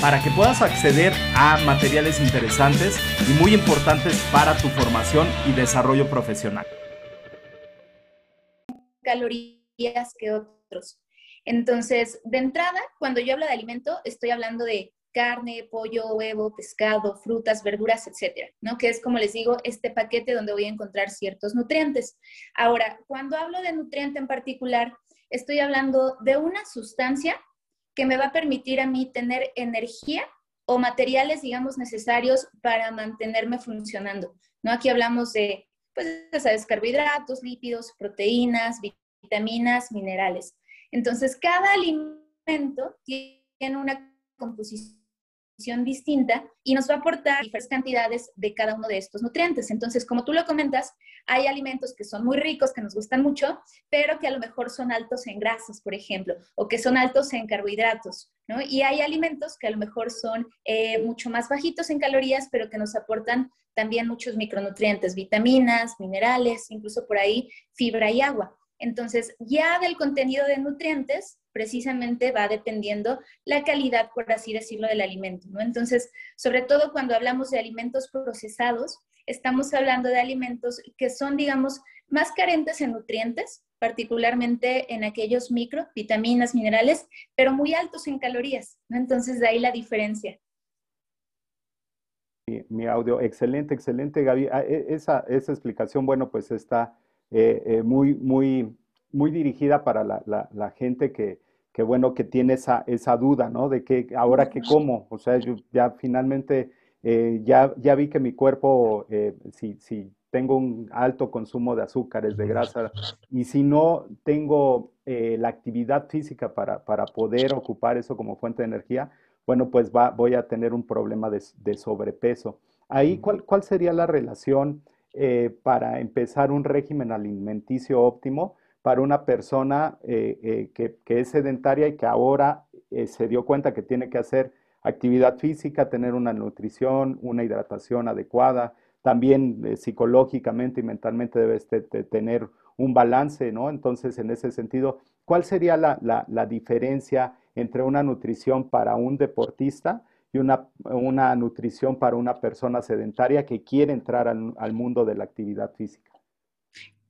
para que puedas acceder a materiales interesantes y muy importantes para tu formación y desarrollo profesional. Calorías que otros. Entonces, de entrada, cuando yo hablo de alimento, estoy hablando de carne, pollo, huevo, pescado, frutas, verduras, etcétera, ¿no? Que es, como les digo, este paquete donde voy a encontrar ciertos nutrientes. Ahora, cuando hablo de nutriente en particular, estoy hablando de una sustancia que me va a permitir a mí tener energía o materiales, digamos, necesarios para mantenerme funcionando, ¿no? Aquí hablamos de, pues, sabes, carbohidratos, lípidos, proteínas, vitaminas, minerales. Entonces, cada alimento tiene una composición distinta y nos va a aportar diferentes cantidades de cada uno de estos nutrientes. Entonces, como tú lo comentas, hay alimentos que son muy ricos, que nos gustan mucho, pero que a lo mejor son altos en grasas, por ejemplo, o que son altos en carbohidratos, ¿no? Y hay alimentos que a lo mejor son eh, mucho más bajitos en calorías, pero que nos aportan también muchos micronutrientes, vitaminas, minerales, incluso por ahí fibra y agua. Entonces, ya del contenido de nutrientes, precisamente va dependiendo la calidad, por así decirlo, del alimento. Entonces, sobre todo cuando hablamos de alimentos procesados, estamos hablando de alimentos que son, digamos, más carentes en nutrientes, particularmente en aquellos micro, vitaminas, minerales, pero muy altos en calorías. Entonces, de ahí la diferencia. Mi, audio, excelente, excelente, Gaby. Ah, e, esa explicación, bueno, pues está eh, eh, muy, muy, muy dirigida para la, gente que, bueno, que tiene esa, esa duda, ¿no? De que ahora que como, o sea, yo ya finalmente eh, ya, ya vi que mi cuerpo, si, si tengo un alto consumo de azúcares, de grasa, y si no tengo la actividad física para, para, poder ocupar eso como fuente de energía, bueno, pues va, voy a tener un problema de, de sobrepeso. Ahí, ¿cuál, ¿cuál, sería la relación eh, para empezar un régimen alimenticio óptimo para una persona eh, eh, que, es sedentaria y que ahora se dio cuenta que tiene que hacer actividad física, tener una nutrición, una hidratación adecuada, también psicológicamente y mentalmente debe tener un balance, ¿no? Entonces, en ese sentido, ¿cuál sería la diferencia entre una nutrición para un deportista y una, una nutrición para una persona sedentaria que quiere entrar al, mundo de la actividad física.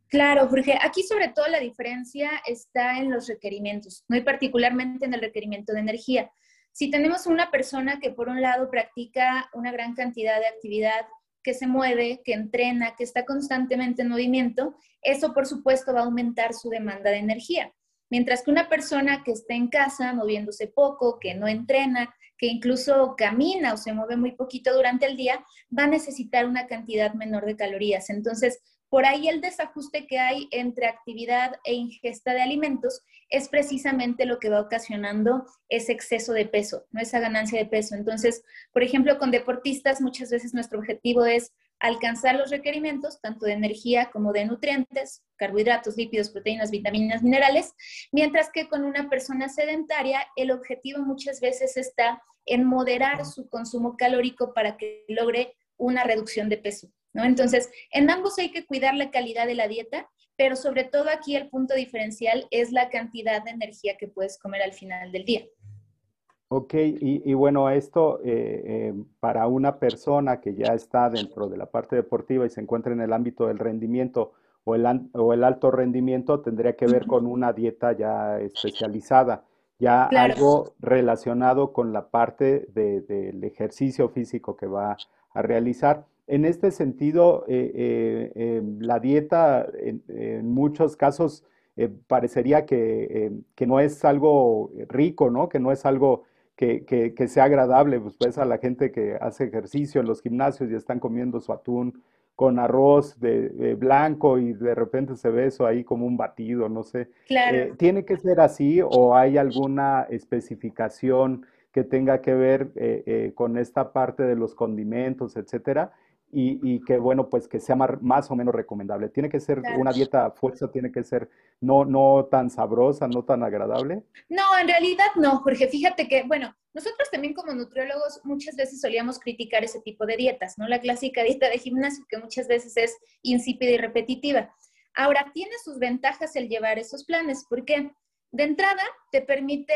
Claro, Jorge. Aquí sobre todo la diferencia está en los requerimientos, no y particularmente en el requerimiento de energía. Si tenemos una persona que por un lado practica una gran cantidad de actividad, que se mueve, que entrena, que está constantemente en movimiento, eso por supuesto va a aumentar su demanda de energía. Mientras que una persona que está en casa moviéndose poco, que no entrena, que incluso camina o se mueve muy poquito durante el día, va a necesitar una cantidad menor de calorías. Entonces, por ahí el desajuste que hay entre actividad e ingesta de alimentos es precisamente lo que va ocasionando ese exceso de peso, no esa ganancia de peso. Entonces, por ejemplo, con deportistas muchas veces nuestro objetivo es alcanzar los requerimientos tanto de energía como de nutrientes, carbohidratos, lípidos, proteínas, vitaminas, minerales, mientras que con una persona sedentaria el objetivo muchas veces está en moderar su consumo calórico para que logre una reducción de peso. ¿no? Entonces, en ambos hay que cuidar la calidad de la dieta, pero sobre todo aquí el punto diferencial es la cantidad de energía que puedes comer al final del día. Ok, y, bueno, esto eh, eh, para una persona que ya está dentro de la parte deportiva y se encuentra en el ámbito del rendimiento o el, o el alto rendimiento, tendría que ver con una dieta ya especializada, ya algo relacionado con la parte del ejercicio físico que va a realizar. En este sentido, eh, em, la dieta en, muchos casos parecería que, que, no es algo rico, ¿no? Que no es algo que, sea agradable, pues, pues a la gente que hace ejercicio en los gimnasios y están comiendo su atún con arroz de, blanco y de repente se ve eso ahí como un batido, no sé. Claro. Eh, ¿Tiene que ser así o hay alguna especificación que tenga que ver eh, eh, con esta parte de los condimentos, etcétera? Y, que, bueno, pues que sea más, o menos recomendable. Tiene que ser una dieta fuerza, tiene que ser no, no tan sabrosa, no tan agradable. No, en realidad no, porque fíjate que, bueno, nosotros también como nutriólogos muchas veces solíamos criticar ese tipo de dietas, ¿no? La clásica dieta de gimnasio que muchas veces es insípida y repetitiva. Ahora, tiene sus ventajas el llevar esos planes, porque de entrada te permite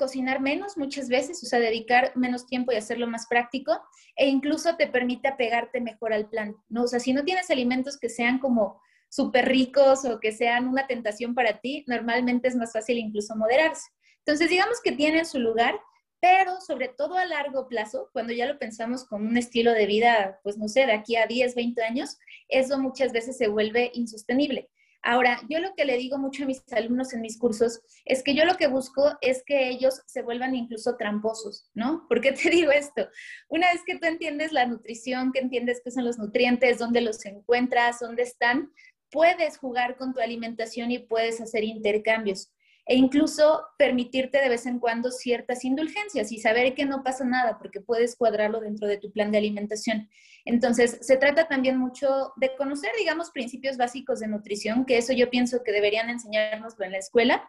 cocinar menos muchas veces, o sea, dedicar menos tiempo y hacerlo más práctico, e incluso te permite apegarte mejor al plan, ¿no? O sea, si no tienes alimentos que sean como súper ricos o que sean una tentación para ti, normalmente es más fácil incluso moderarse. Entonces, digamos que tienen su lugar, pero sobre todo a largo plazo, cuando ya lo pensamos con un estilo de vida, pues no sé, de aquí a 10, 20 años, eso muchas veces se vuelve insostenible. Ahora, yo lo que le digo mucho a mis alumnos en mis cursos es que yo lo que busco es que ellos se vuelvan incluso tramposos, ¿no? ¿Por qué te digo esto? Una vez que tú entiendes la nutrición, que entiendes qué son los nutrientes, dónde los encuentras, dónde están, puedes jugar con tu alimentación y puedes hacer intercambios e incluso permitirte de vez en cuando ciertas indulgencias y saber que no pasa nada porque puedes cuadrarlo dentro de tu plan de alimentación. Entonces, se trata también mucho de conocer, digamos, principios básicos de nutrición, que eso yo pienso que deberían enseñárnoslo en la escuela,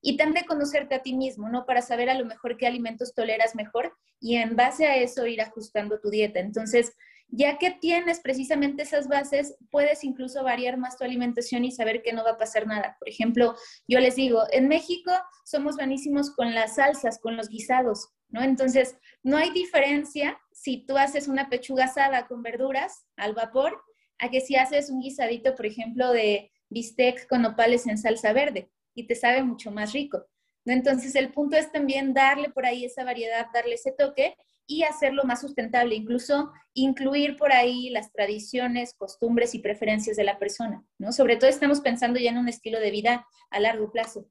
y también de conocerte a ti mismo, ¿no? Para saber a lo mejor qué alimentos toleras mejor y en base a eso ir ajustando tu dieta. Entonces, ya que tienes precisamente esas bases, puedes incluso variar más tu alimentación y saber que no va a pasar nada. Por ejemplo, yo les digo, en México somos buenísimos con las salsas, con los guisados, ¿no? Entonces, no hay diferencia si tú haces una pechuga asada con verduras al vapor a que si haces un guisadito, por ejemplo, de bistec con opales en salsa verde y te sabe mucho más rico. ¿no? Entonces, el punto es también darle por ahí esa variedad, darle ese toque y hacerlo más sustentable, incluso incluir por ahí las tradiciones, costumbres y preferencias de la persona, ¿no? Sobre todo estamos pensando ya en un estilo de vida a largo plazo.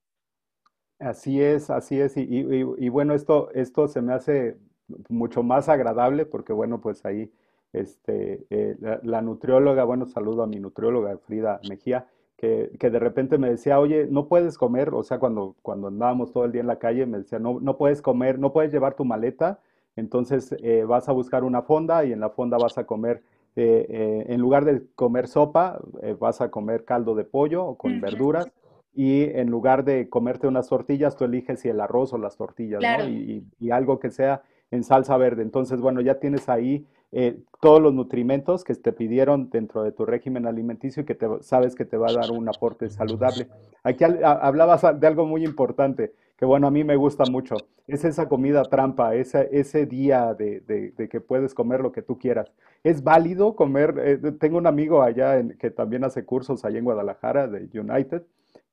Así es, así es, y, bueno, esto, esto se me hace mucho más agradable porque bueno, pues ahí este, eh, la, nutrióloga, bueno, saludo a mi nutrióloga Frida Mejía, que, que, de repente me decía, oye, no puedes comer, o sea, cuando, cuando andábamos todo el día en la calle, me decía, no, no puedes comer, no puedes llevar tu maleta entonces eh, vas a buscar una fonda y en la fonda vas a comer, eh, eh, en lugar de comer sopa, vas a comer caldo de pollo o con verduras. Y en lugar de comerte unas tortillas, tú eliges si el arroz o las tortillas, ¿no? Y, algo que sea en salsa verde. Entonces, bueno, ya tienes ahí todos los nutrimentos que te pidieron dentro de tu régimen alimenticio y que sabes que te va a dar un aporte saludable. Aquí hablabas de algo muy importante que bueno, a mí me gusta mucho. Es esa comida trampa, ese, ese día de, de, que puedes comer lo que tú quieras. ¿Es válido comer? Eh, tengo un amigo allá en, que también hace cursos allá en Guadalajara, de United,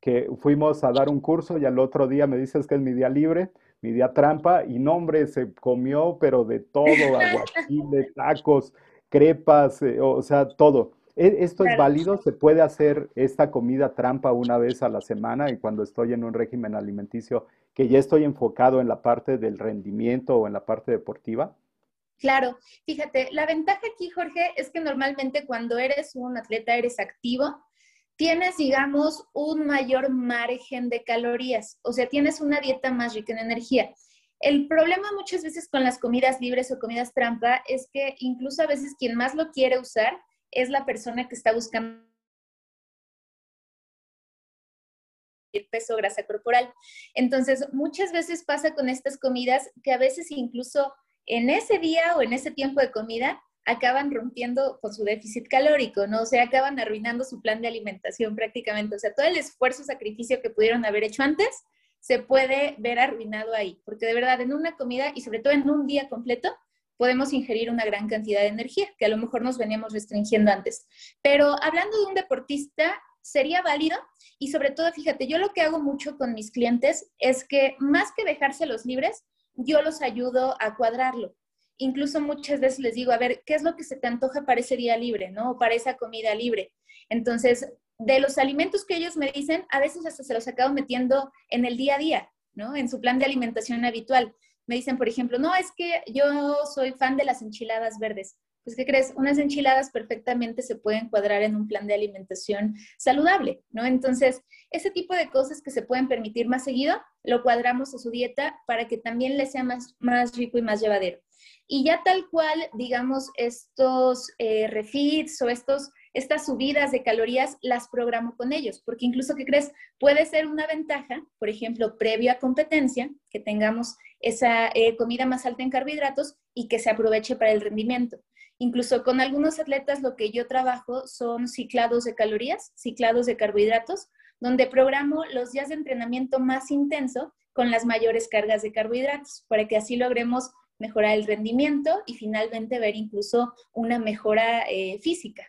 que fuimos a dar un curso y al otro día me dices que es mi día libre, mi día trampa, y no, hombre, se comió, pero de todo, aguachile, tacos, crepas, eh, o sea, todo. ¿E-, ¿Esto es válido? ¿Se puede hacer esta comida trampa una vez a la semana y cuando estoy en un régimen alimenticio que ya estoy enfocado en la parte del rendimiento o en la parte deportiva? Claro, fíjate, la ventaja aquí, Jorge, es que normalmente cuando eres un atleta, eres activo, tienes, digamos, un mayor margen de calorías, o sea, tienes una dieta más rica en energía. El problema muchas veces con las comidas libres o comidas trampa es que incluso a veces quien más lo quiere usar es la persona que está buscando el peso, grasa corporal. Entonces, muchas veces pasa con estas comidas que a veces incluso en ese día o en ese tiempo de comida acaban rompiendo con su déficit calórico, ¿no? O sea, acaban arruinando su plan de alimentación prácticamente. O sea, todo el esfuerzo, sacrificio que pudieron haber hecho antes se puede ver arruinado ahí, porque de verdad en una comida y sobre todo en un día completo podemos ingerir una gran cantidad de energía, que a lo mejor nos veníamos restringiendo antes. Pero hablando de un deportista, sería válido y sobre todo, fíjate, yo lo que hago mucho con mis clientes es que más que dejárselos libres, yo los ayudo a cuadrarlo. Incluso muchas veces les digo, a ver, ¿qué es lo que se te antoja para ese día libre, ¿no? O para esa comida libre. Entonces, de los alimentos que ellos me dicen, a veces hasta se los acabo metiendo en el día a día, ¿no? En su plan de alimentación habitual me dicen, por ejemplo, no, es que yo soy fan de las enchiladas verdes. Pues ¿qué crees? Unas enchiladas perfectamente se pueden cuadrar en un plan de alimentación saludable, ¿no? Entonces, ese tipo de cosas que se pueden permitir más seguido, lo cuadramos a su dieta para que también le sea más, más rico y más llevadero. Y ya tal cual, digamos, estos eh, refits o estos, estas subidas de calorías las programo con ellos, porque incluso, ¿qué crees? Puede ser una ventaja, por ejemplo, previo a competencia, que tengamos esa eh, comida más alta en carbohidratos y que se aproveche para el rendimiento. Incluso con algunos atletas lo que yo trabajo son ciclados de calorías, ciclados de carbohidratos, donde programo los días de entrenamiento más intenso con las mayores cargas de carbohidratos, para que así logremos mejorar el rendimiento y finalmente ver incluso una mejora eh, física.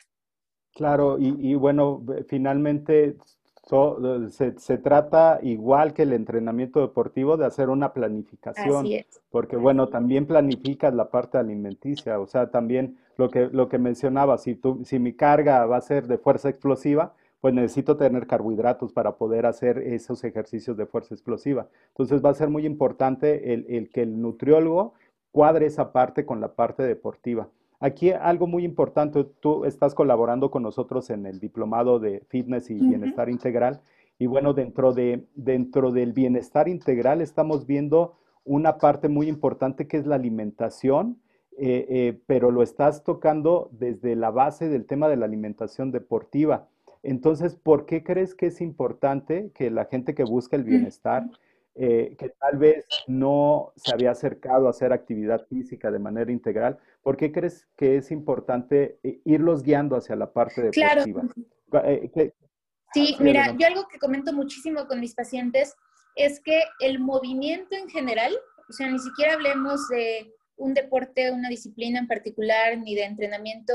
Claro, y, bueno, finalmente se, trata igual que el entrenamiento deportivo de hacer una planificación, porque bueno, también planificas la parte alimenticia, o sea, también lo que, lo que mencionaba, si, tú, si mi carga va a ser de fuerza explosiva, pues necesito tener carbohidratos para poder hacer esos ejercicios de fuerza explosiva. Entonces va a ser muy importante el, el que el nutriólogo cuadre esa parte con la parte deportiva. Aquí algo muy importante, tú estás colaborando con nosotros en el diplomado de fitness y bienestar integral. Y bueno, dentro, de, dentro del bienestar integral estamos viendo una parte muy importante que es la alimentación, eh, eh, pero lo estás tocando desde la base del tema de la alimentación deportiva. Entonces, ¿por qué crees que es importante que la gente que busca el bienestar eh, que tal vez no se había acercado a hacer actividad física de manera integral, ¿por qué crees que es importante eh, irlos guiando hacia la parte deportiva? Claro. Eh, sí, mira, yo algo que comento muchísimo con mis pacientes es que el movimiento en general, o sea, ni siquiera hablemos de un deporte, una disciplina en particular, ni de entrenamiento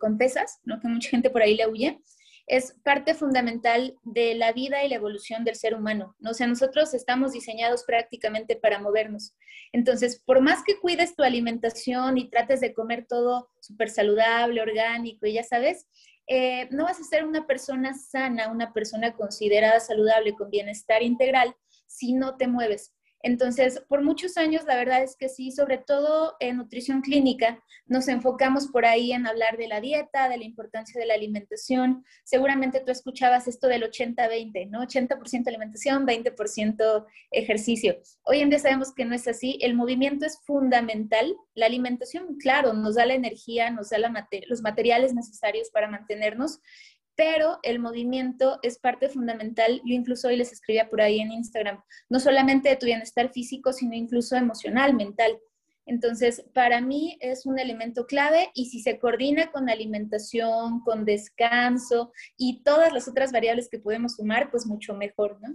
con pesas, ¿no? que mucha gente por ahí le huye, es parte fundamental de la vida y la evolución del ser humano. ¿no? O sea, nosotros estamos diseñados prácticamente para movernos. Entonces, por más que cuides tu alimentación y trates de comer todo súper saludable, orgánico y ya sabes, eh, no vas a ser una persona sana, una persona considerada saludable con bienestar integral si no te mueves. Entonces, por muchos años, la verdad es que sí, sobre todo en nutrición clínica, nos enfocamos por ahí en hablar de la dieta, de la importancia de la alimentación. Seguramente tú escuchabas esto del 80-20, ¿no? 80% alimentación, 20% ejercicio. Hoy en día sabemos que no es así. El movimiento es fundamental. La alimentación, claro, nos da la energía, nos da los materiales necesarios para mantenernos, pero el movimiento es parte fundamental. Yo incluso hoy les escribía por ahí en Instagram, no solamente de tu bienestar físico, sino incluso emocional, mental. Entonces, para mí es un elemento clave y si se coordina con alimentación, con descanso y todas las otras variables que podemos sumar, pues mucho mejor, ¿no?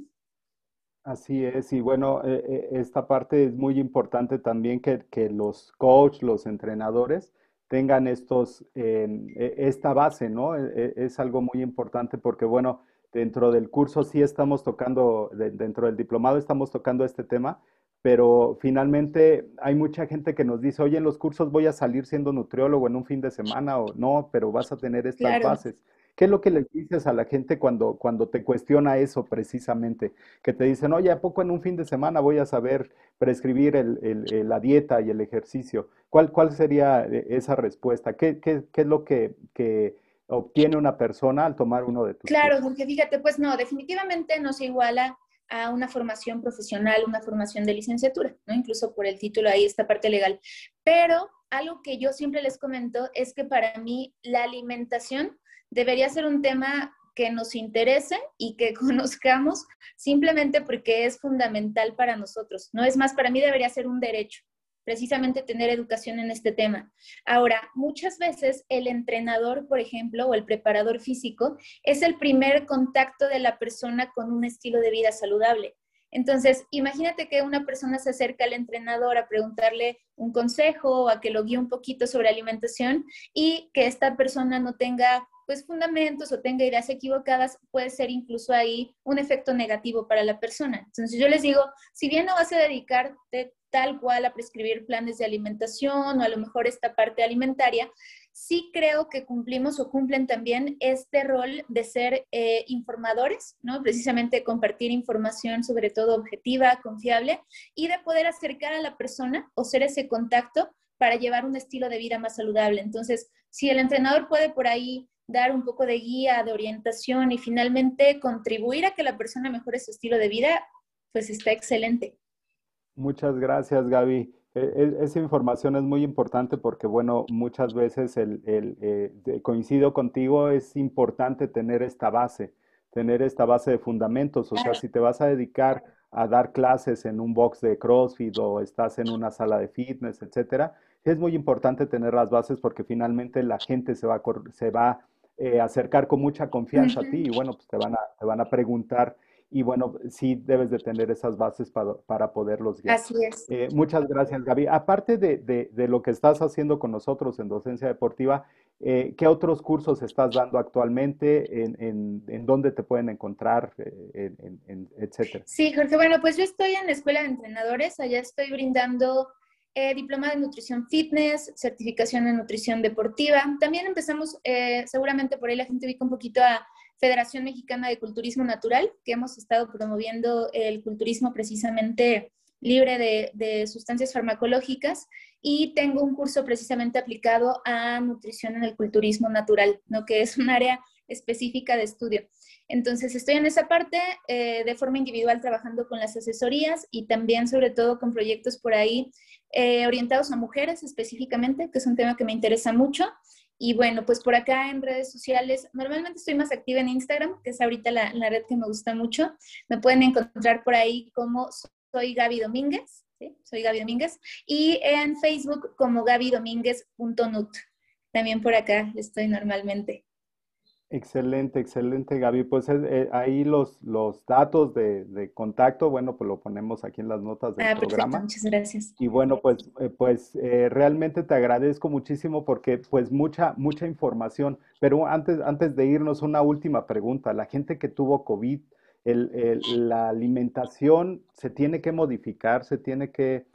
Así es, y bueno, eh, eh, esta parte es muy importante también que, que los coaches, los entrenadores, tengan estos, e, esta base, ¿no? E, e, es algo muy importante porque, bueno, dentro del curso sí estamos tocando, dentro del diplomado estamos tocando este tema, pero finalmente hay mucha gente que nos dice, oye, en los cursos voy a salir siendo nutriólogo en un fin de semana o no, pero vas a tener estas bases. ¿Qué es lo que le dices a la gente cuando, cuando te cuestiona eso precisamente? Que te dicen, oye, ¿a poco en un fin de semana voy a saber prescribir la dieta y el ejercicio? ¿Cuál, cuál sería eh, esa respuesta? ¿Qué, es lo que, obtiene una persona al tomar uno de tus Claro, porque fíjate, pues no, definitivamente no se iguala a una formación profesional, una formación de licenciatura, ¿no? Incluso por el título ahí, esta parte legal. Pero algo que yo siempre les comento es que para mí la alimentación debería ser un tema que nos interese y que conozcamos simplemente porque es fundamental para nosotros. No es más, para mí debería ser un derecho precisamente tener educación en este tema. Ahora, muchas veces el entrenador, por ejemplo, o el preparador físico, es el primer contacto de la persona con un estilo de vida saludable. Entonces, imagínate que una persona se acerca al entrenador a preguntarle un consejo o a que lo guíe un poquito sobre alimentación y que esta persona no tenga pues fundamentos o tenga ideas equivocadas, puede ser incluso ahí un efecto negativo para la persona. Entonces yo les digo, si bien no vas a dedicarte tal cual a prescribir planes de alimentación o a lo mejor esta parte alimentaria, sí creo que cumplimos o cumplen también este rol de ser eh, informadores, ¿no? Precisamente compartir información sobre todo objetiva, confiable y de poder acercar a la persona o ser ese contacto para llevar un estilo de vida más saludable. Entonces, si el entrenador puede por ahí dar un poco de guía, de orientación y finalmente contribuir a que la persona mejore su estilo de vida, pues está excelente. Muchas gracias, Gaby. E, e, esa información es muy importante porque, bueno, muchas veces el, eh, coincido contigo, es importante tener esta base, tener esta base de fundamentos. O sea, si te vas a dedicar a dar clases en un box de CrossFit o estás en una sala de fitness, etcétera, es muy importante tener las bases porque finalmente la gente se va a, se va, eh, acercar con mucha confianza a ti y, bueno, pues te van a, te van a preguntar y bueno, sí debes de tener esas bases para, para poderlos guiar. Así es. Eh, muchas gracias, Gaby. Aparte de, de, lo que estás haciendo con nosotros en docencia deportiva, eh, ¿qué otros cursos estás dando actualmente? ¿En, en, en dónde te pueden encontrar, en, etcétera? Sí, Jorge. Bueno, pues yo estoy en la Escuela de Entrenadores. Allá estoy brindando diploma de nutrición fitness, certificación en nutrición deportiva. También empezamos, seguramente por ahí la gente ubica un poquito a Federación Mexicana de Culturismo Natural, que hemos estado promoviendo el culturismo precisamente libre de, sustancias farmacológicas y tengo un curso precisamente aplicado a nutrición en el culturismo natural, ¿no? que es un área específica de estudio. Entonces, estoy en esa parte eh, de forma individual trabajando con las asesorías y también sobre todo con proyectos por ahí eh, orientados a mujeres específicamente, que es un tema que me interesa mucho. Y bueno, pues por acá en redes sociales, normalmente estoy más activa en Instagram, que es ahorita la, red que me gusta mucho. Me pueden encontrar por ahí como soy Gaby Domínguez, soy Gaby Domínguez, y en Facebook como gabydomínguez.nut. También por acá estoy normalmente. Excelente, excelente, Gaby. Pues eh, eh, ahí los, los datos de, contacto, bueno, pues lo ponemos aquí en las notas del ah, programa. Muchas gracias. Y bueno, pues, eh, pues realmente te agradezco muchísimo porque pues mucha, mucha información. Pero antes, antes de irnos, una última pregunta. La gente que tuvo COVID, la alimentación se tiene que modificar, se tiene que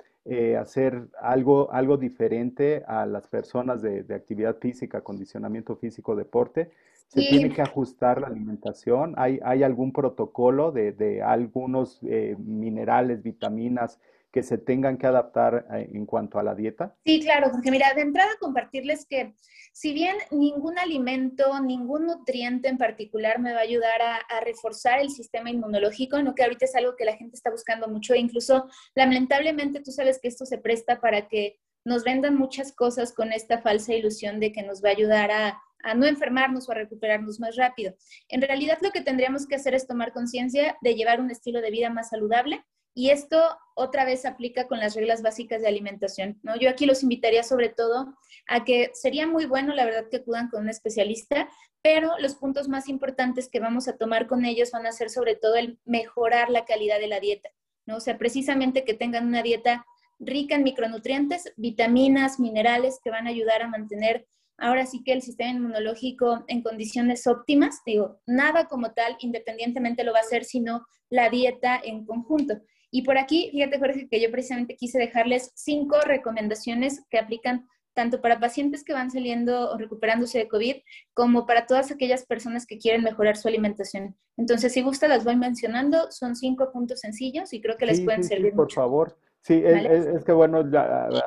hacer algo, algo diferente a las personas de, de actividad física, condicionamiento físico, deporte ¿Se tiene que ajustar la alimentación? ¿Hay, hay algún protocolo de, de algunos eh, minerales, vitaminas que se tengan que adaptar eh, en cuanto a la dieta? Sí, claro, porque mira, de entrada compartirles que si bien ningún alimento, ningún nutriente en particular me va a ayudar a, a, reforzar el sistema inmunológico, no que ahorita es algo que la gente está buscando mucho e incluso lamentablemente tú sabes que esto se presta para que nos vendan muchas cosas con esta falsa ilusión de que nos va a ayudar a a no enfermarnos o a recuperarnos más rápido. En realidad lo que tendríamos que hacer es tomar conciencia de llevar un estilo de vida más saludable y esto otra vez aplica con las reglas básicas de alimentación. ¿no? Yo aquí los invitaría sobre todo a que sería muy bueno, la verdad, que acudan con un especialista, pero los puntos más importantes que vamos a tomar con ellos van a ser sobre todo el mejorar la calidad de la dieta. ¿no? O sea, precisamente que tengan una dieta rica en micronutrientes, vitaminas, minerales que van a ayudar a mantener ahora sí que el sistema inmunológico en condiciones óptimas, digo, nada como tal independientemente lo va a hacer, sino la dieta en conjunto. Y por aquí, fíjate Jorge, que yo precisamente quise dejarles cinco recomendaciones que aplican tanto para pacientes que van saliendo o recuperándose de COVID, como para todas aquellas personas que quieren mejorar su alimentación. Entonces, si gusta, las voy mencionando. Son cinco puntos sencillos y creo que les pueden servir. por favor. Sí, es, que bueno,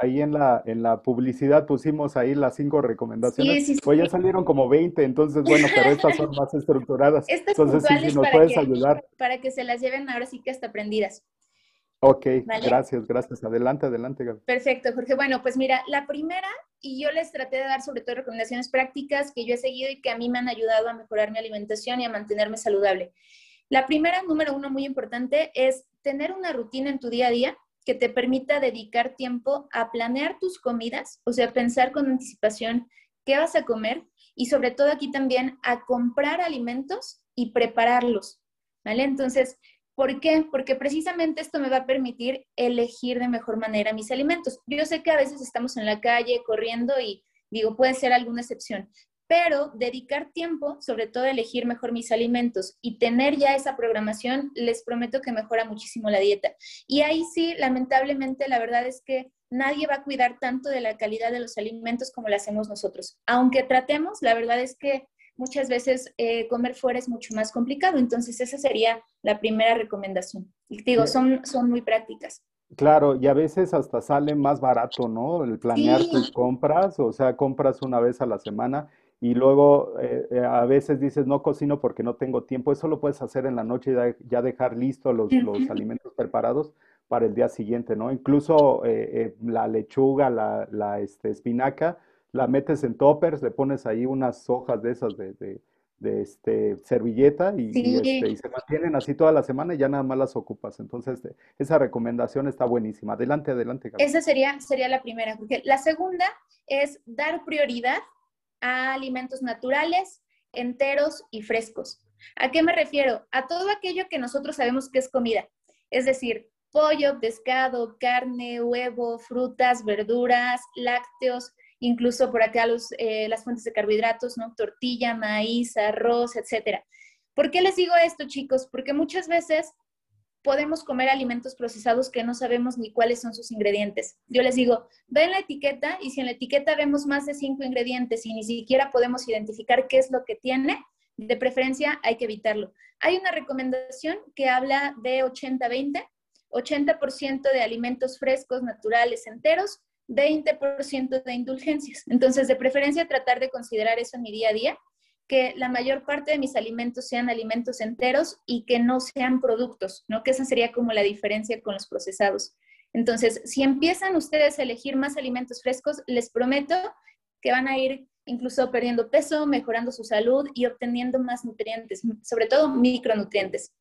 ahí en la, en la publicidad pusimos ahí las cinco recomendaciones. Sí, Pues ya salieron como 20, entonces bueno, pero estas son más estructuradas. entonces sí, nos puedes ayudar. Para que se las lleven ahora sí que hasta aprendidas. Ok, gracias, gracias. Adelante, adelante, Gaby. Perfecto, Jorge. Bueno, pues mira, la primera, y yo les traté de dar sobre todo recomendaciones prácticas que yo he seguido y que a mí me han ayudado a mejorar mi alimentación y a mantenerme saludable. La primera, número uno, muy importante, es tener una rutina en tu día a día que te permita dedicar tiempo a planear tus comidas, o sea, pensar con anticipación qué vas a comer y sobre todo aquí también a comprar alimentos y prepararlos, ¿vale? Entonces, ¿por qué? Porque precisamente esto me va a permitir elegir de mejor manera mis alimentos. Yo sé que a veces estamos en la calle corriendo y digo, puede ser alguna excepción, pero dedicar tiempo, sobre todo elegir mejor mis alimentos y tener ya esa programación, les prometo que mejora muchísimo la dieta. Y ahí sí, lamentablemente, la verdad es que nadie va a cuidar tanto de la calidad de los alimentos como lo hacemos nosotros. Aunque tratemos, la verdad es que muchas veces eh, comer fuera es mucho más complicado. Entonces, esa sería la primera recomendación. Y digo, son, son muy prácticas. Claro, y a veces hasta sale más barato, ¿no? El planear tus compras, o sea, compras una vez a la semana y luego eh, eh, a veces dices, no cocino porque no tengo tiempo. Eso lo puedes hacer en la noche y ya, ya dejar listos los, los alimentos preparados para el día siguiente, ¿no? Incluso eh, eh, la lechuga, la, la, este, espinaca, la metes en toppers, le pones ahí unas hojas de esas de, de- de, este, servilleta y, y, este, y se mantienen así toda la semana y ya nada más las ocupas. Entonces, esa recomendación está buenísima. Adelante, adelante, Gaby. esa sería, sería la primera, porque la segunda es dar prioridad a alimentos naturales, enteros y frescos. ¿A qué me refiero? A todo aquello que nosotros sabemos que es comida, es decir, pollo, pescado, carne, huevo, frutas, verduras, lácteos, incluso por acá los, eh, las fuentes de carbohidratos, ¿no? Tortilla, maíz, arroz, etcétera. ¿Por qué les digo esto, chicos? Porque muchas veces podemos comer alimentos procesados que no sabemos ni cuáles son sus ingredientes. Yo les digo, ven la etiqueta y si en la etiqueta vemos más de cinco ingredientes y ni siquiera podemos identificar qué es lo que tiene, de preferencia hay que evitarlo. Hay una recomendación que habla de 80-20, 80% de alimentos frescos, naturales, enteros, 20% de indulgencias. Entonces, de preferencia tratar de considerar eso en mi día a día que la mayor parte de mis alimentos sean alimentos enteros y que no sean productos, ¿no? Que esa sería como la diferencia con los procesados. Entonces, si empiezan ustedes a elegir más alimentos frescos, les prometo que van a ir incluso perdiendo peso, mejorando su salud y obteniendo más nutrientes, sobre todo micronutrientes.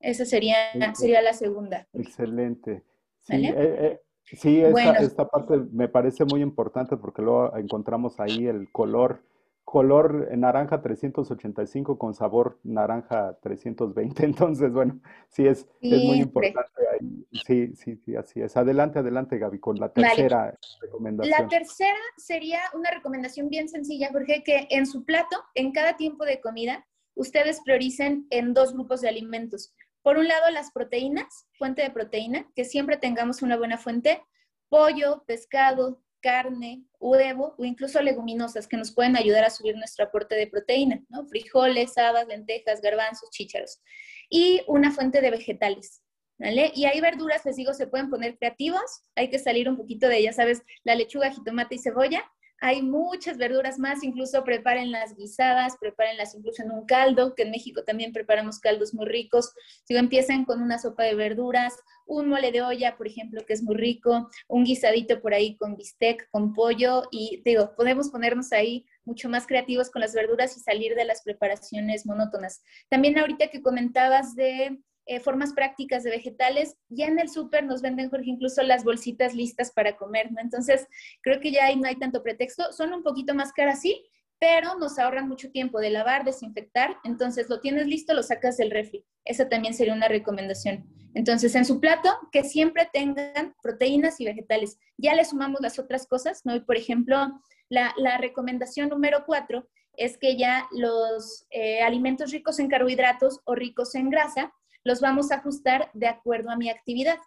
Esa sería, sería la segunda, Excelente. Sí, ¿vale? eh, eh, sí, esta, Bueno, esta parte me parece muy importante porque luego encontramos ahí el color, color naranja 385 con sabor naranja 320. Entonces, bueno, sí es, es muy importante ahí. Sí, sí, sí, así es. Adelante, adelante, Gaby, con la Vale, tercera La recomendación. tercera sería una recomendación bien sencilla, Jorge, que en su plato, en cada tiempo de comida, ustedes prioricen en dos grupos de alimentos. Por un lado, las proteínas, fuente de proteína, que siempre tengamos una buena fuente, pollo, pescado, carne, huevo o incluso leguminosas que nos pueden ayudar a subir nuestro aporte de proteína, ¿no? Frijoles, habas, lentejas, garbanzos, chícharos. Y una fuente de vegetales. ¿Vale? Y hay verduras, les digo, se pueden poner creativos, hay que salir un poquito de, ya sabes, la lechuga, jitomate y cebolla. Hay muchas verduras más, incluso preparen las guisadas, prepárenlas incluso en un caldo, que en México también preparamos caldos muy ricos. Si empiezan con una sopa de verduras, un mole de olla, por ejemplo, que es muy rico, un guisadito por ahí con bistec, con pollo, y digo, podemos ponernos ahí mucho más creativos con las verduras y salir de las preparaciones monótonas. También ahorita que comentabas de eh, formas prácticas de vegetales. Ya en el súper nos venden, Jorge, incluso las bolsitas listas para comer, ¿no? Entonces, creo que ya no hay tanto pretexto. Son un poquito más caras, sí, pero nos ahorran mucho tiempo de lavar, desinfectar. Entonces, lo tienes listo, lo sacas del refri. Esa también sería una recomendación. Entonces, en su plato, que siempre tengan proteínas y vegetales. Ya le sumamos las otras cosas, ¿no? Y, por ejemplo, la, la recomendación número cuatro es que ya los eh, alimentos ricos en carbohidratos o ricos en grasa los vamos a ajustar de acuerdo a mi actividad.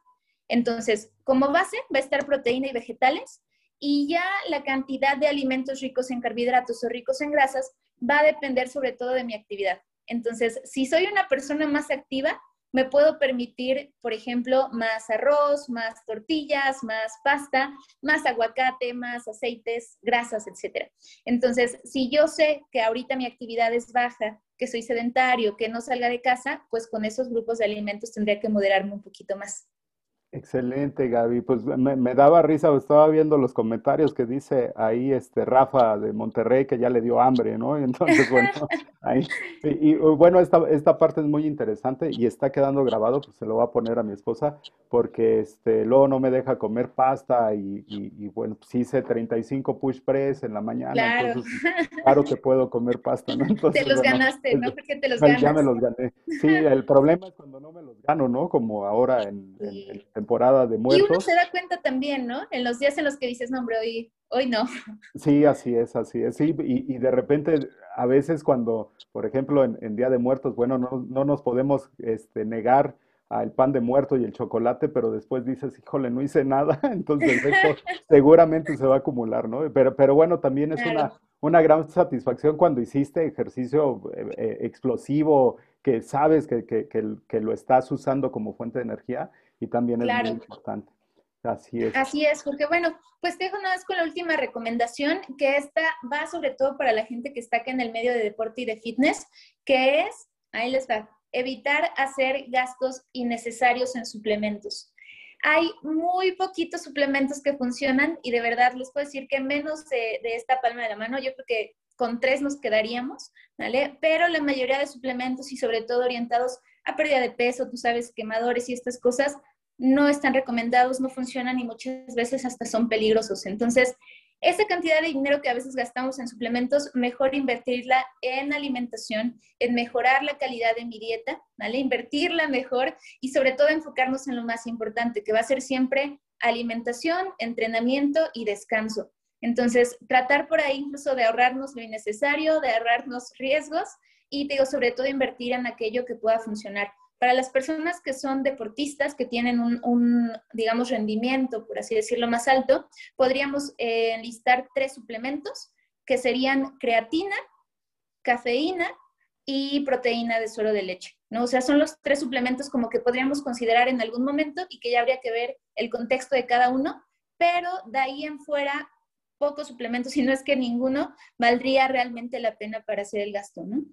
Entonces, como base va a estar proteína y vegetales y ya la cantidad de alimentos ricos en carbohidratos o ricos en grasas va a depender sobre todo de mi actividad. Entonces, si soy una persona más activa, me puedo permitir, por ejemplo, más arroz, más tortillas, más pasta, más aguacate, más aceites, grasas, etc. Entonces, si yo sé que ahorita mi actividad es baja, que soy sedentario, que no salga de casa, pues con esos grupos de alimentos tendría que moderarme un poquito más. Excelente, Gaby. Pues me, me daba risa, estaba viendo los comentarios que dice ahí este Rafa de Monterrey que ya le dio hambre, ¿no? Y entonces, bueno, ahí. Y, y, bueno, esta, esta parte es muy interesante y está quedando grabado, pues se lo voy a poner a mi esposa porque este, luego no me deja comer pasta y, y, y bueno, pues hice 35 push press en la mañana, Claro, entonces claro que puedo comer pasta, ¿no? te Entonces, los bueno, ganaste, ¿no? Porque te los ya me ganas. los gané. Sí, el problema es cuando no me los gano, ¿no? Como ahora en, en, en Y, temporada de y uno muertos. se da cuenta también, ¿no? En los días en los que dices, no, hombre, hoy, hoy no. Sí, así es, así es. Sí, y, y de repente, a veces cuando, por ejemplo, en, en Día de Muertos, bueno, no, no nos podemos este, negar al pan de muerto y el chocolate, pero después dices, híjole, no hice nada, entonces esto seguramente se va a acumular, ¿no? Pero, pero bueno, también es una, Claro, una gran satisfacción cuando hiciste ejercicio eh, eh, explosivo, que sabes que, que, que, que lo estás usando como fuente de energía y también es muy importante. Así es. Así es, porque bueno, pues te dejo nada más con la última recomendación, que esta va sobre todo para la gente que está acá en el medio de deporte y de fitness, que es, ahí les va, evitar hacer gastos innecesarios en suplementos. Hay muy poquitos suplementos que funcionan y de verdad les puedo decir que menos de, de esta palma de la mano, yo creo que con tres nos quedaríamos, ¿vale? Pero la mayoría de suplementos y sobre todo orientados a pérdida de peso, tú sabes, quemadores y estas cosas, no están recomendados, no funcionan y muchas veces hasta son peligrosos. Entonces, esa cantidad de dinero que a veces gastamos en suplementos, mejor invertirla en alimentación, en mejorar la calidad de mi dieta, ¿vale? Invertirla mejor y sobre todo enfocarnos en lo más importante, que va a ser siempre alimentación, entrenamiento y descanso. Entonces, tratar por ahí incluso de ahorrarnos lo innecesario, de ahorrarnos riesgos y, digo, sobre todo invertir en aquello que pueda funcionar. Para las personas que son deportistas, que tienen un, digamos, rendimiento, por así decirlo, más alto, podríamos eh, enlistar tres suplementos que serían creatina, cafeína y proteína de suero de leche, ¿no? O sea, son los tres suplementos como que podríamos considerar en algún momento y que ya habría que ver el contexto de cada uno, pero de ahí en fuera, pocos suplementos, si no es que ninguno, valdría realmente la pena para hacer el gasto, ¿no?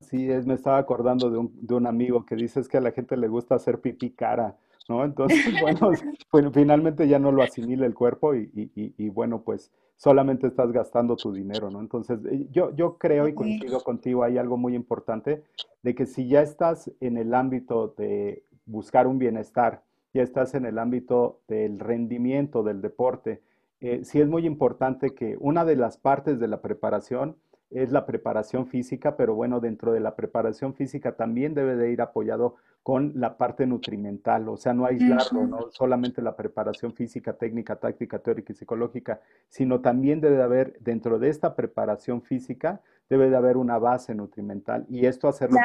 Sí, es, me estaba acordando de un, de un amigo que dice es que a la gente le gusta hacer pipí cara, ¿no? Entonces, bueno, pues, finalmente ya no lo asimila el cuerpo y, y, y, bueno, pues solamente estás gastando tu dinero, ¿no? Entonces, eh, yo, yo creo y coincido contigo, hay algo muy importante de que si ya estás en el ámbito de buscar un bienestar, ya estás en el ámbito del rendimiento del deporte, eh, sí es muy importante que una de las partes de la preparación es la preparación física, pero bueno, dentro de la preparación física también debe de ir apoyado con la parte nutrimental, o sea, no aislarlo, no solamente la preparación física, técnica, táctica, teórica y psicológica, sino también debe de haber dentro de esta preparación física debe de haber una base nutrimental y esto hacerlo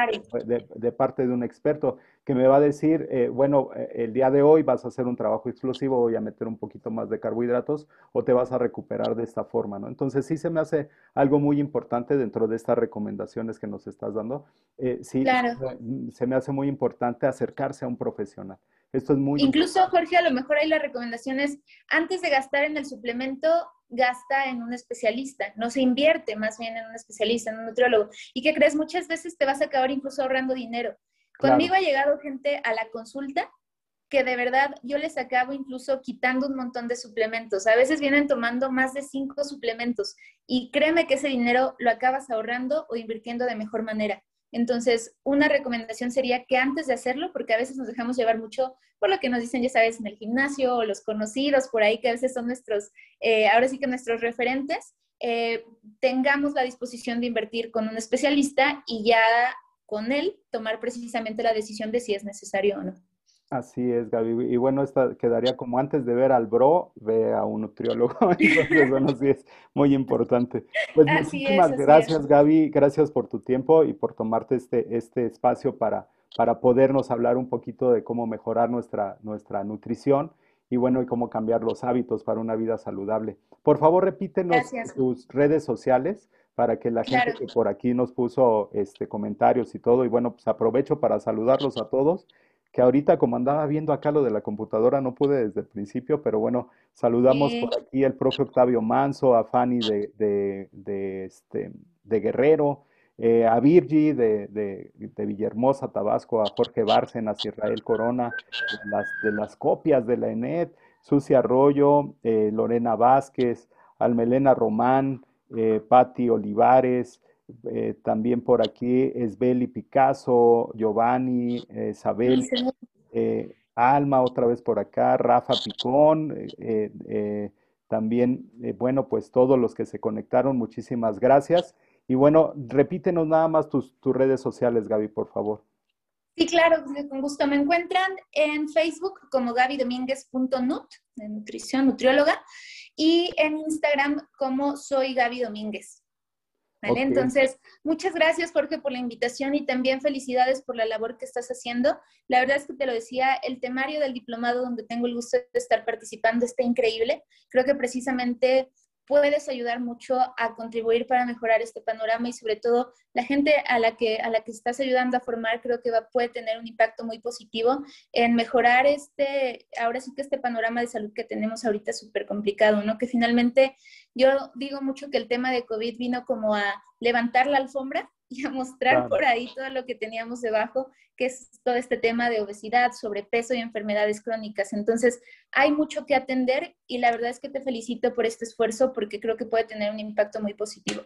de, parte de un experto que me va a decir, eh, bueno, eh, el día de hoy vas a hacer un trabajo explosivo, voy a meter un poquito más de carbohidratos o te vas a recuperar de esta forma, ¿no? Entonces sí se me hace algo muy importante dentro de estas recomendaciones que nos estás dando. Eh, sí, se me hace muy importante acercarse a un profesional. Esto es muy Incluso, Jorge, a lo mejor ahí la recomendación es, antes de gastar en el suplemento, gasta en un especialista, no se invierte más bien en un especialista, en un nutriólogo. ¿Y qué crees? Muchas veces te vas a acabar incluso ahorrando dinero. Conmigo ha llegado gente a la consulta que de verdad yo les acabo incluso quitando un montón de suplementos. A veces vienen tomando más de cinco suplementos y créeme que ese dinero lo acabas ahorrando o invirtiendo de mejor manera. Entonces, una recomendación sería que antes de hacerlo, porque a veces nos dejamos llevar mucho por lo que nos dicen, ya sabes, en el gimnasio o los conocidos por ahí, que a veces son nuestros, eh, ahora sí que nuestros referentes, eh, tengamos la disposición de invertir con un especialista y ya con él tomar precisamente la decisión de si es necesario o no. Así es, Gaby. Y bueno, esta quedaría como antes de ver al bro, ve a un nutriólogo. Entonces, bueno, sí es muy importante. Pues muchísimas gracias, Gaby. Gracias por tu tiempo y por tomarte este, este espacio para, para podernos hablar un poquito de cómo mejorar nuestra, nuestra nutrición y bueno, y cómo cambiar los hábitos para una vida saludable. Por favor, repítenos tus redes sociales para que la gente que por aquí nos puso este, comentarios y todo, y bueno, pues aprovecho para saludarlos a todos que ahorita como andaba viendo acá lo de la computadora no pude desde el principio, pero bueno, saludamos por aquí al profe Octavio Manso, a Fanny de, de, este, de Guerrero, eh, a Virgi de, de, Villahermosa, Tabasco, a Jorge Bárcenas, Israel Corona, de las, de las copias de la ENET, Sucia Arroyo, eh, Lorena Vázquez, Almelena Román, eh, Patti Olivares, eh, también por aquí Esbeli Picasso, Giovanni, eh, Isabel, eh, Alma otra vez por acá, Rafa Picón, también, bueno, pues todos los que se conectaron, muchísimas gracias. Y bueno, repítenos nada más tus, tus redes sociales, Gaby, por favor. Sí, claro, con gusto. Me encuentran en Facebook como gabydomínguez.nut, de nutrición, nutrióloga, y en Instagram como soy Gaby Domínguez. Entonces, muchas gracias Jorge por la invitación y también felicidades por la labor que estás haciendo. La verdad es que te lo decía, el temario del diplomado donde tengo el gusto de estar participando está increíble. Creo que precisamente puedes ayudar mucho a contribuir para mejorar este panorama y sobre todo la gente a la que, a la que estás ayudando a formar creo que va, puede tener un impacto muy positivo en mejorar este, ahora sí que este panorama de salud que tenemos ahorita súper complicado, ¿no? Que finalmente yo digo mucho que el tema de COVID vino como a levantar la alfombra y a mostrar por ahí todo lo que teníamos debajo, que es todo este tema de obesidad, sobrepeso y enfermedades crónicas. Entonces, hay mucho que atender y la verdad es que te felicito por este esfuerzo porque creo que puede tener un impacto muy positivo.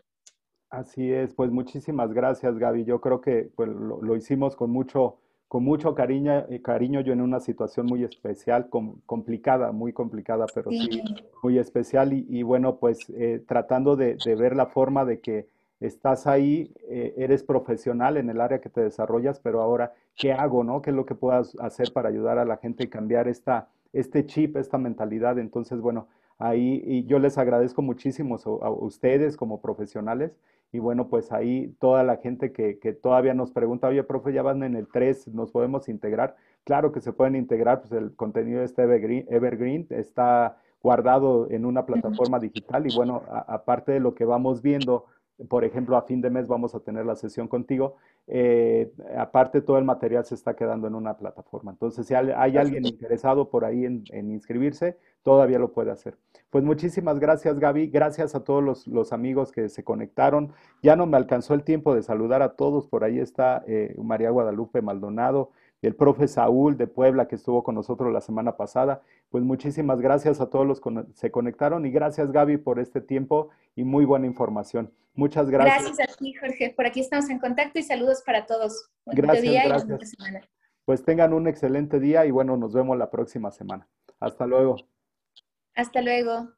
Así es, pues muchísimas gracias Gaby. Yo creo que pues, lo, hicimos con mucho, con mucho cariño, eh, cariño, yo en una situación muy especial, complicada, muy complicada, pero sí, muy especial y, bueno, pues eh, tratando de ver la forma de que estás ahí, eh, eres profesional en el área que te desarrollas, pero ahora, ¿qué hago, no? ¿Qué es lo que puedas hacer para ayudar a la gente a cambiar esta, este chip, esta mentalidad? Entonces, bueno, ahí y yo les agradezco muchísimo a, ustedes como profesionales y bueno, pues ahí toda la gente que, todavía nos pregunta, oye, profe, ya van en el 3, ¿nos podemos integrar? Claro que se pueden integrar, pues el contenido de este Evergreen, Evergreen está guardado en una plataforma digital y bueno, aparte de lo que vamos viendo, por ejemplo, a fin de mes vamos a tener la sesión contigo. Eh, aparte, todo el material se está quedando en una plataforma. Entonces, si hay alguien interesado por ahí en, inscribirse, todavía lo puede hacer. Pues muchísimas gracias, Gaby. Gracias a todos los, amigos que se conectaron. Ya no me alcanzó el tiempo de saludar a todos. Por ahí está eh, María Guadalupe Maldonado, el profe Saúl de Puebla que estuvo con nosotros la semana pasada. Pues muchísimas gracias a todos los que se conectaron y gracias Gaby por este tiempo y muy buena información. Muchas gracias. Gracias a ti, Jorge. Por aquí estamos en contacto y saludos para todos. gracias, día gracias. Pues tengan un excelente día y bueno, nos vemos la próxima semana. Hasta luego. Hasta luego.